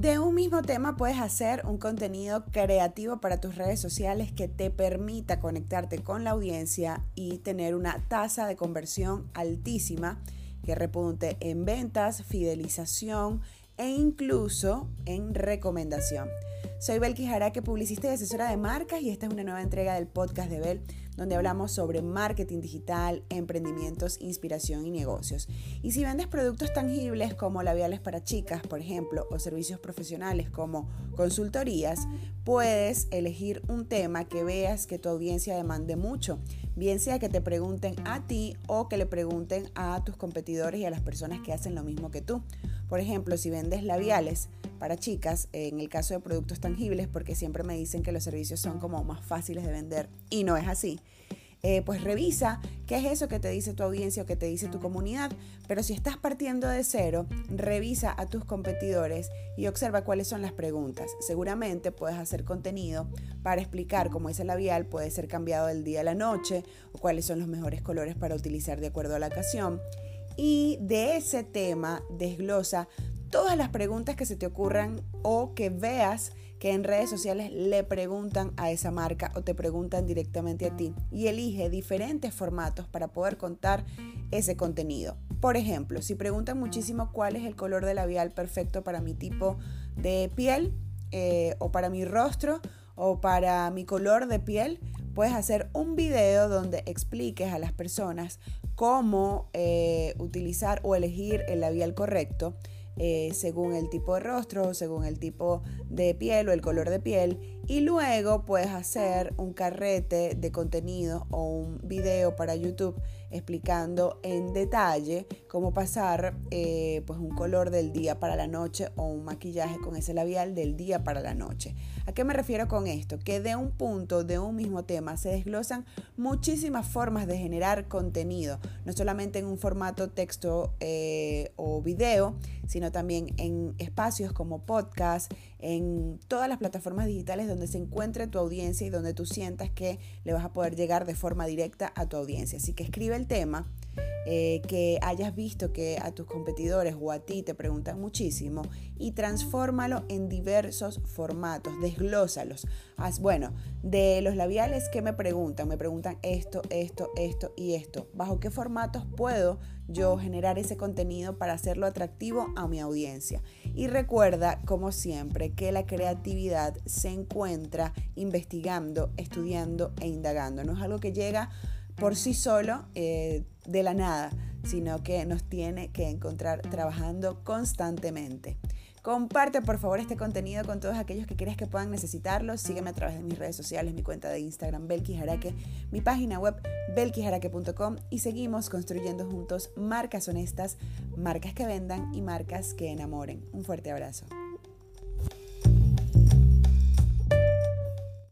De un mismo tema puedes hacer un contenido creativo para tus redes sociales que te permita conectarte con la audiencia y tener una tasa de conversión altísima que repunte en ventas, fidelización e incluso en recomendación. Soy Belki Jaraque, publicista y asesora de marcas y esta es una nueva entrega del podcast de Bel donde hablamos sobre marketing digital, emprendimientos, inspiración y negocios. Y si vendes productos tangibles como labiales para chicas, por ejemplo, o servicios profesionales como consultorías, puedes elegir un tema que veas que tu audiencia demande mucho, bien sea que te pregunten a ti o que le pregunten a tus competidores y a las personas que hacen lo mismo que tú. Por ejemplo, si vendes labiales para chicas, en el caso de productos tangibles, porque siempre me dicen que los servicios son como más fáciles de vender y no es así. Eh, pues revisa qué es eso que te dice tu audiencia o que te dice tu comunidad. Pero si estás partiendo de cero, revisa a tus competidores y observa cuáles son las preguntas. Seguramente puedes hacer contenido para explicar cómo ese labial puede ser cambiado del día a la noche o cuáles son los mejores colores para utilizar de acuerdo a la ocasión y de ese tema desglosa todas las preguntas que se te ocurran o que veas que en redes sociales le preguntan a esa marca o te preguntan directamente a ti y elige diferentes formatos para poder contar ese contenido. Por ejemplo, si preguntan muchísimo cuál es el color de labial perfecto para mi tipo de piel eh, o para mi rostro o para mi color de piel, puedes hacer un video donde expliques a las personas cómo eh, utilizar o elegir el labial correcto eh, según el tipo de rostro, según el tipo de piel o el color de piel. Y luego puedes hacer un carrete de contenido o un video para YouTube explicando en detalle cómo pasar eh, pues un color del día para la noche o un maquillaje con ese labial del día para la noche. ¿A qué me refiero con esto? Que de un punto, de un mismo tema, se desglosan muchísimas formas de generar contenido, no solamente en un formato texto eh, o video, sino también en espacios como podcast, en todas las plataformas digitales donde se encuentre tu audiencia y donde tú sientas que le vas a poder llegar de forma directa a tu audiencia. Así que escribe el tema eh, que hayas visto que a tus competidores o a ti te preguntan muchísimo y transfórmalo en diversos formatos, desglósalos. Haz, bueno, de los labiales que me preguntan, me preguntan esto, esto, esto y esto. ¿Bajo qué formatos puedo yo generar ese contenido para hacerlo atractivo a mi audiencia? Y recuerda, como siempre, que la creatividad se encuentra investigando, estudiando e indagando. No es algo que llega por sí solo eh, de la nada, sino que nos tiene que encontrar trabajando constantemente. Comparte por favor este contenido con todos aquellos que crees que puedan necesitarlo. Sígueme a través de mis redes sociales, mi cuenta de Instagram, Belki mi página web, belkijaraque.com y seguimos construyendo juntos marcas honestas, marcas que vendan y marcas que enamoren. Un fuerte abrazo.